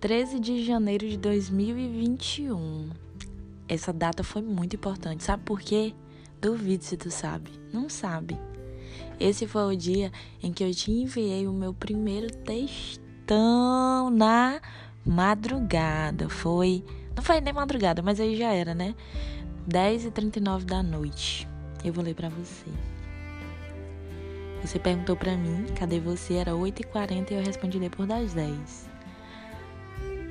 13 de janeiro de 2021. Essa data foi muito importante. Sabe por quê? Duvido se tu sabe. Não sabe. Esse foi o dia em que eu te enviei o meu primeiro textão na madrugada. Foi. Não foi nem madrugada, mas aí já era, né? 10h39 da noite. Eu vou ler para você. Você perguntou para mim, cadê você? Era 8h40 e eu respondi depois das 10.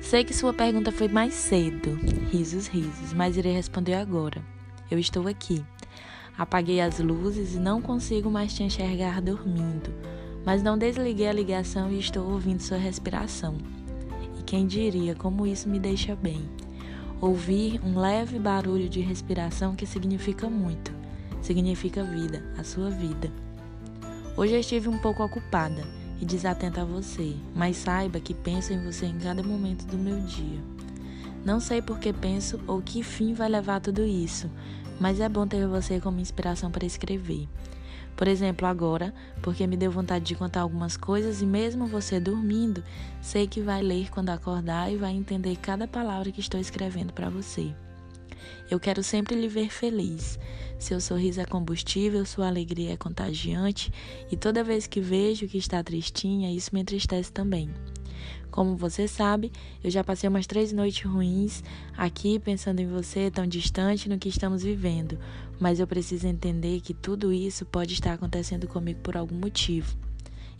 Sei que sua pergunta foi mais cedo, risos, risos, mas irei responder agora. Eu estou aqui. Apaguei as luzes e não consigo mais te enxergar dormindo, mas não desliguei a ligação e estou ouvindo sua respiração. E quem diria como isso me deixa bem? Ouvir um leve barulho de respiração que significa muito, significa vida, a sua vida. Hoje eu estive um pouco ocupada e desatenta a você, mas saiba que penso em você em cada momento do meu dia. Não sei por que penso ou que fim vai levar tudo isso, mas é bom ter você como inspiração para escrever. Por exemplo, agora, porque me deu vontade de contar algumas coisas e mesmo você dormindo, sei que vai ler quando acordar e vai entender cada palavra que estou escrevendo para você. Eu quero sempre lhe ver feliz. Seu sorriso é combustível, sua alegria é contagiante, e toda vez que vejo que está tristinha, isso me entristece também. Como você sabe, eu já passei umas três noites ruins aqui pensando em você tão distante no que estamos vivendo, mas eu preciso entender que tudo isso pode estar acontecendo comigo por algum motivo.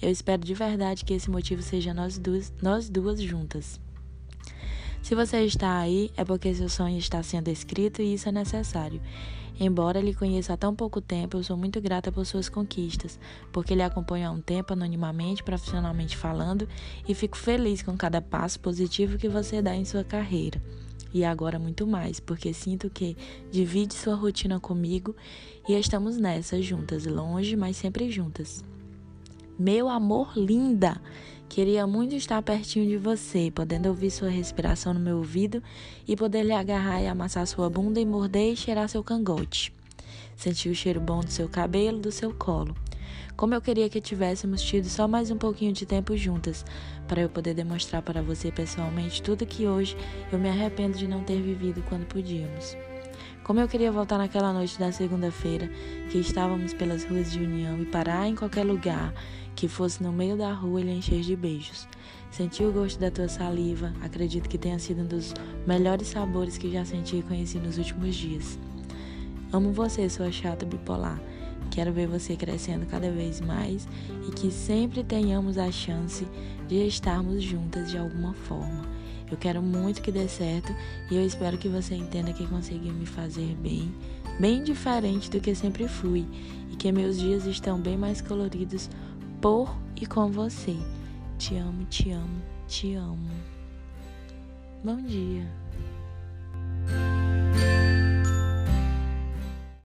Eu espero de verdade que esse motivo seja nós duas, nós duas juntas. Se você está aí, é porque seu sonho está sendo escrito e isso é necessário. Embora lhe conheça há tão pouco tempo, eu sou muito grata por suas conquistas, porque lhe acompanho há um tempo anonimamente, profissionalmente falando, e fico feliz com cada passo positivo que você dá em sua carreira. E agora muito mais, porque sinto que divide sua rotina comigo e estamos nessa juntas, longe, mas sempre juntas. Meu amor linda! Queria muito estar pertinho de você, podendo ouvir sua respiração no meu ouvido e poder lhe agarrar e amassar sua bunda e morder e cheirar seu cangote. Sentir o cheiro bom do seu cabelo, do seu colo. Como eu queria que tivéssemos tido só mais um pouquinho de tempo juntas, para eu poder demonstrar para você pessoalmente tudo que hoje eu me arrependo de não ter vivido quando podíamos. Como eu queria voltar naquela noite da segunda-feira, que estávamos pelas ruas de União e parar em qualquer lugar que fosse no meio da rua e lhe encher de beijos. Senti o gosto da tua saliva, acredito que tenha sido um dos melhores sabores que já senti e conheci nos últimos dias. Amo você, sua chata bipolar. Quero ver você crescendo cada vez mais e que sempre tenhamos a chance de estarmos juntas de alguma forma. Eu quero muito que dê certo e eu espero que você entenda que conseguiu me fazer bem, bem diferente do que sempre fui e que meus dias estão bem mais coloridos por e com você. Te amo, te amo, te amo. Bom dia.